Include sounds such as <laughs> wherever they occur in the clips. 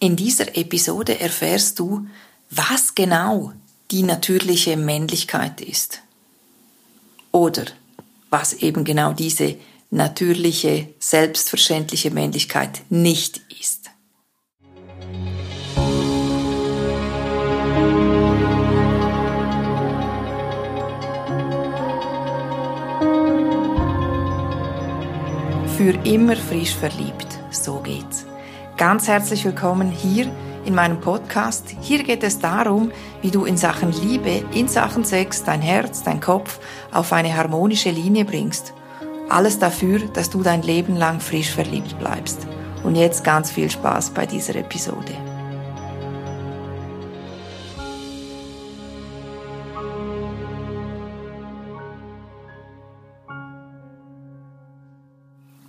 In dieser Episode erfährst du, was genau die natürliche Männlichkeit ist. Oder was eben genau diese natürliche, selbstverständliche Männlichkeit nicht ist. Für immer frisch verliebt, so geht's. Ganz herzlich willkommen hier in meinem Podcast. Hier geht es darum, wie du in Sachen Liebe, in Sachen Sex dein Herz, dein Kopf auf eine harmonische Linie bringst. Alles dafür, dass du dein Leben lang frisch verliebt bleibst. Und jetzt ganz viel Spaß bei dieser Episode.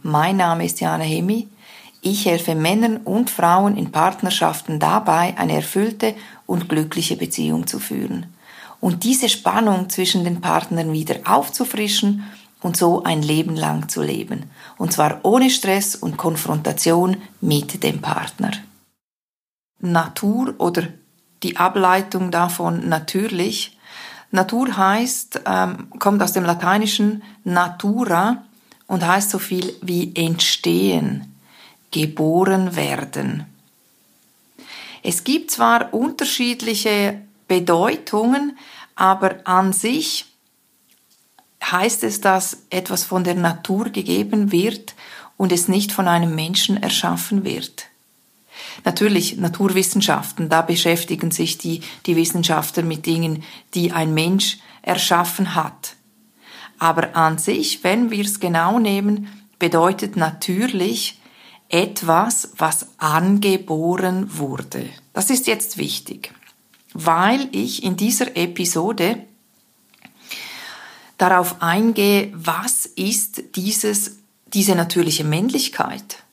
Mein Name ist Jana Hemi ich helfe Männern und Frauen in Partnerschaften dabei, eine erfüllte und glückliche Beziehung zu führen und diese Spannung zwischen den Partnern wieder aufzufrischen und so ein Leben lang zu leben. Und zwar ohne Stress und Konfrontation mit dem Partner. Natur oder die Ableitung davon natürlich. Natur heißt, ähm, kommt aus dem lateinischen natura und heißt so viel wie entstehen geboren werden. Es gibt zwar unterschiedliche Bedeutungen, aber an sich heißt es, dass etwas von der Natur gegeben wird und es nicht von einem Menschen erschaffen wird. Natürlich, Naturwissenschaften, da beschäftigen sich die, die Wissenschaftler mit Dingen, die ein Mensch erschaffen hat. Aber an sich, wenn wir es genau nehmen, bedeutet natürlich etwas, was angeboren wurde. Das ist jetzt wichtig, weil ich in dieser Episode darauf eingehe, was ist dieses, diese natürliche Männlichkeit.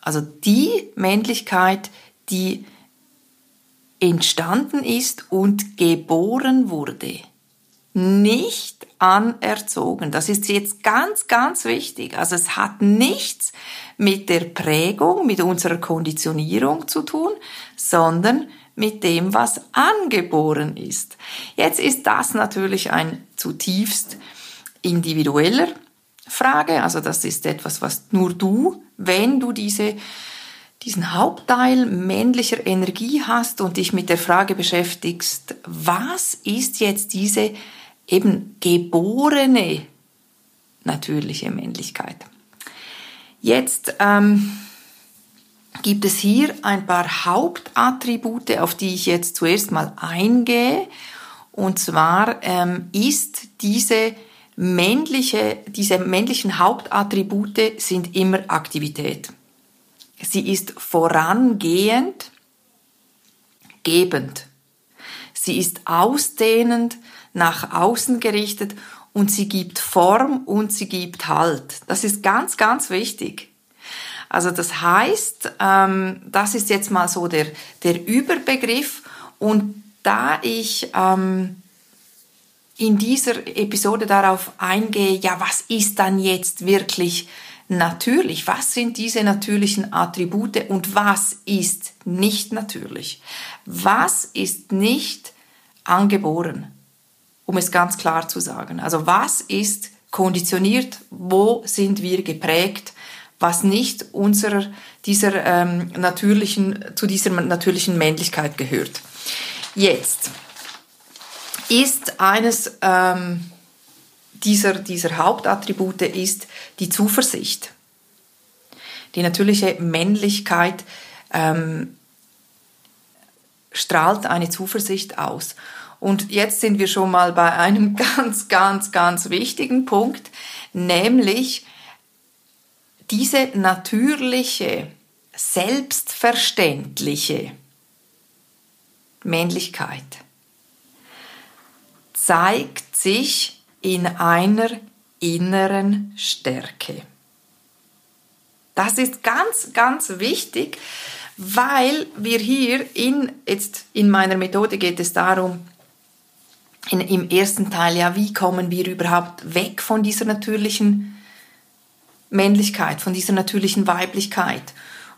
Also die Männlichkeit, die entstanden ist und geboren wurde. Nicht anerzogen. Das ist jetzt ganz, ganz wichtig. Also es hat nichts mit der Prägung, mit unserer Konditionierung zu tun, sondern mit dem, was angeboren ist. Jetzt ist das natürlich ein zutiefst individueller Frage, also das ist etwas, was nur du, wenn du diese diesen Hauptteil männlicher Energie hast und dich mit der Frage beschäftigst, was ist jetzt diese eben geborene natürliche Männlichkeit? Jetzt ähm, gibt es hier ein paar Hauptattribute, auf die ich jetzt zuerst mal eingehe. Und zwar ähm, ist diese männliche, diese männlichen Hauptattribute sind immer Aktivität. Sie ist vorangehend, gebend. Sie ist ausdehnend, nach außen gerichtet und sie gibt Form und sie gibt Halt. Das ist ganz, ganz wichtig. Also das heißt, ähm, das ist jetzt mal so der, der Überbegriff und da ich ähm, in dieser Episode darauf eingehe, ja, was ist dann jetzt wirklich natürlich? Was sind diese natürlichen Attribute und was ist nicht natürlich? Was ist nicht angeboren? Um es ganz klar zu sagen. Also was ist konditioniert, wo sind wir geprägt, was nicht unserer, dieser ähm, natürlichen, zu dieser natürlichen Männlichkeit gehört. Jetzt ist eines ähm, dieser, dieser Hauptattribute ist die Zuversicht. Die natürliche Männlichkeit ähm, strahlt eine Zuversicht aus. Und jetzt sind wir schon mal bei einem <laughs> ganz, ganz, ganz wichtigen Punkt, nämlich diese natürliche, selbstverständliche Männlichkeit zeigt sich in einer inneren Stärke. Das ist ganz, ganz wichtig, weil wir hier in, jetzt in meiner Methode geht es darum, in, im ersten Teil, ja, wie kommen wir überhaupt weg von dieser natürlichen Männlichkeit, von dieser natürlichen Weiblichkeit.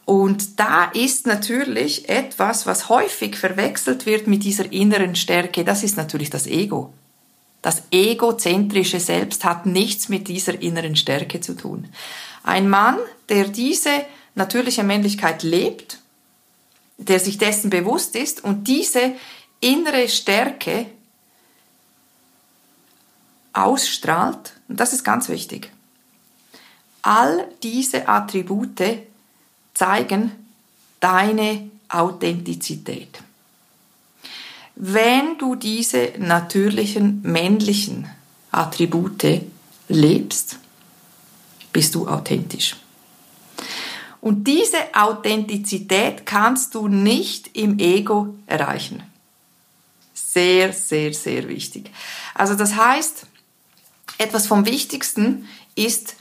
Und da ist natürlich etwas, was häufig verwechselt wird mit dieser inneren Stärke, das ist natürlich das Ego. Das egozentrische Selbst hat nichts mit dieser inneren Stärke zu tun. Ein Mann, der diese natürliche Männlichkeit lebt, der sich dessen bewusst ist und diese innere Stärke ausstrahlt, und das ist ganz wichtig, all diese Attribute zeigen deine Authentizität. Wenn du diese natürlichen männlichen Attribute lebst, bist du authentisch. Und diese Authentizität kannst du nicht im Ego erreichen. Sehr, sehr, sehr wichtig. Also das heißt, etwas vom Wichtigsten ist,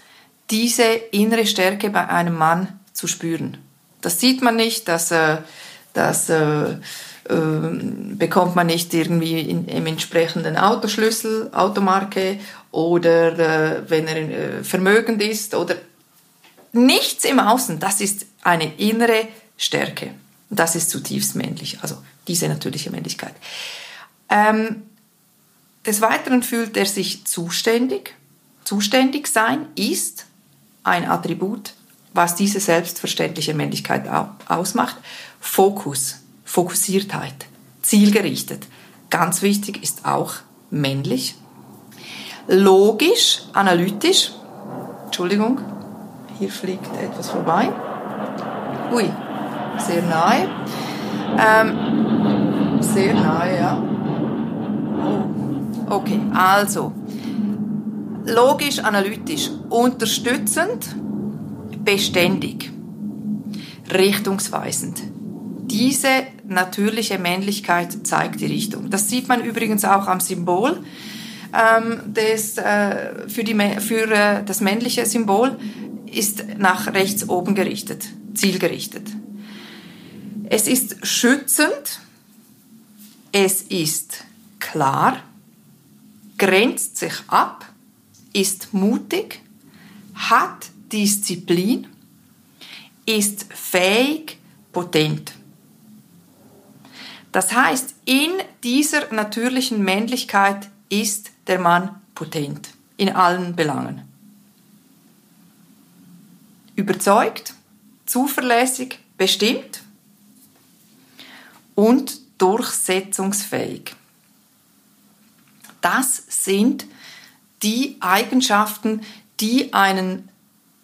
diese innere Stärke bei einem Mann zu spüren. Das sieht man nicht, das, äh, das äh, äh, bekommt man nicht irgendwie in, im entsprechenden Autoschlüssel, Automarke oder äh, wenn er äh, vermögend ist oder nichts im Außen. Das ist eine innere Stärke. Das ist zutiefst männlich, also diese natürliche Männlichkeit. Ähm, des Weiteren fühlt er sich zuständig. Zuständig sein ist ein Attribut was diese selbstverständliche Männlichkeit ausmacht. Fokus, Fokussiertheit, zielgerichtet. Ganz wichtig ist auch männlich. Logisch, analytisch. Entschuldigung, hier fliegt etwas vorbei. Ui, sehr nahe. Ähm, sehr nahe, ja. Okay, also logisch, analytisch, unterstützend, beständig, richtungsweisend. Diese natürliche Männlichkeit zeigt die Richtung. Das sieht man übrigens auch am Symbol. Ähm, des, äh, für, die, für äh, das männliche Symbol ist nach rechts oben gerichtet, zielgerichtet. Es ist schützend, es ist klar, grenzt sich ab, ist mutig, hat Disziplin, ist fähig, potent. Das heißt, in dieser natürlichen Männlichkeit ist der Mann potent in allen Belangen. Überzeugt, zuverlässig, bestimmt und durchsetzungsfähig. Das sind die Eigenschaften, die einen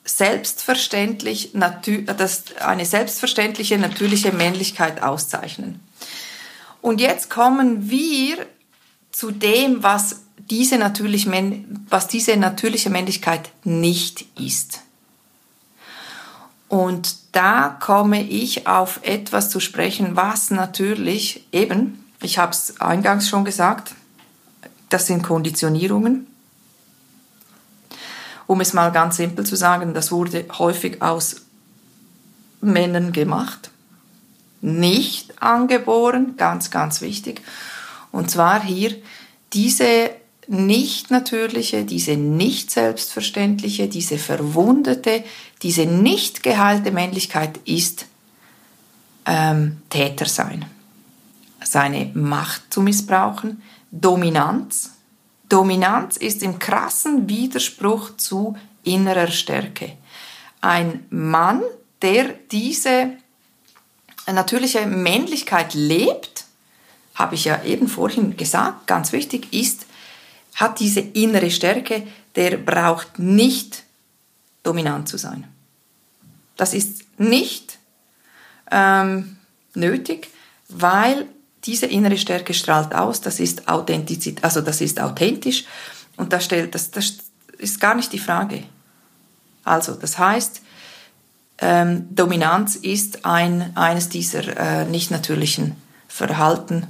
selbstverständlich, das eine selbstverständliche natürliche Männlichkeit auszeichnen. Und jetzt kommen wir zu dem, was diese, natürlich, was diese natürliche Männlichkeit nicht ist. Und da komme ich auf etwas zu sprechen, was natürlich eben, ich habe es eingangs schon gesagt, das sind Konditionierungen um es mal ganz simpel zu sagen, das wurde häufig aus Männern gemacht, nicht angeboren, ganz, ganz wichtig. Und zwar hier diese nicht natürliche, diese nicht selbstverständliche, diese verwundete, diese nicht geheilte Männlichkeit ist ähm, Täter sein. Seine Macht zu missbrauchen, Dominanz, Dominanz ist im krassen Widerspruch zu innerer Stärke. Ein Mann, der diese natürliche Männlichkeit lebt, habe ich ja eben vorhin gesagt, ganz wichtig ist, hat diese innere Stärke, der braucht nicht dominant zu sein. Das ist nicht ähm, nötig, weil diese innere Stärke strahlt aus, das ist Authentizität, also das ist authentisch und das stellt, das, das ist gar nicht die Frage. Also, das heißt, ähm, Dominanz ist ein, eines dieser äh, nicht natürlichen Verhalten,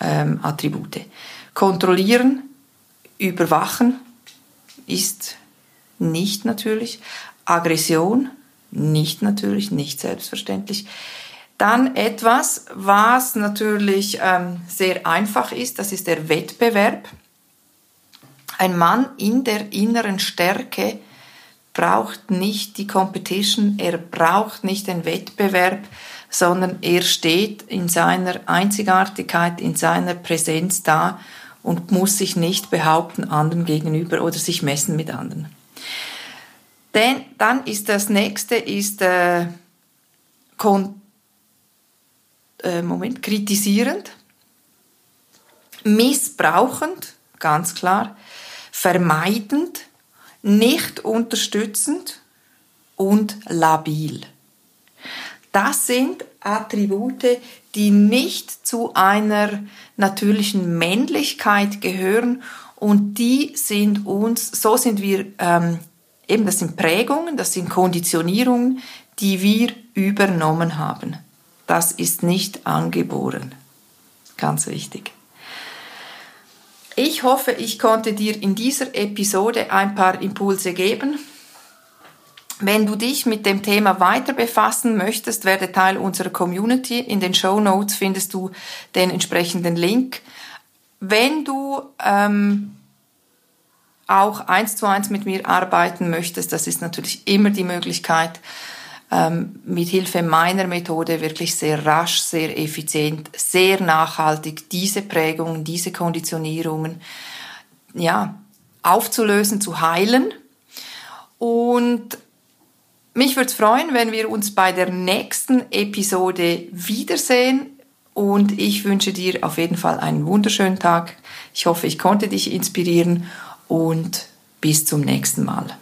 ähm, Attribute. Kontrollieren, überwachen ist nicht natürlich. Aggression, nicht natürlich, nicht selbstverständlich. Dann etwas, was natürlich ähm, sehr einfach ist, das ist der Wettbewerb. Ein Mann in der inneren Stärke braucht nicht die Competition, er braucht nicht den Wettbewerb, sondern er steht in seiner Einzigartigkeit, in seiner Präsenz da und muss sich nicht behaupten anderen gegenüber oder sich messen mit anderen. Denn dann ist das nächste ist äh, äh, Moment kritisierend, missbrauchend, ganz klar, vermeidend, nicht unterstützend und labil. Das sind Attribute, die nicht zu einer natürlichen Männlichkeit gehören und die sind uns, so sind wir, ähm, eben das sind Prägungen, das sind Konditionierungen, die wir übernommen haben. Das ist nicht angeboren. Ganz wichtig. Ich hoffe, ich konnte dir in dieser Episode ein paar Impulse geben. Wenn du dich mit dem Thema weiter befassen möchtest, werde Teil unserer Community. In den Show Notes findest du den entsprechenden Link. Wenn du ähm, auch eins zu eins mit mir arbeiten möchtest, das ist natürlich immer die Möglichkeit, ähm, mit Hilfe meiner Methode wirklich sehr rasch, sehr effizient, sehr nachhaltig diese Prägungen, diese Konditionierungen, ja, aufzulösen, zu heilen. Und mich würde es freuen, wenn wir uns bei der nächsten Episode wiedersehen. Und ich wünsche dir auf jeden Fall einen wunderschönen Tag. Ich hoffe, ich konnte dich inspirieren und bis zum nächsten Mal.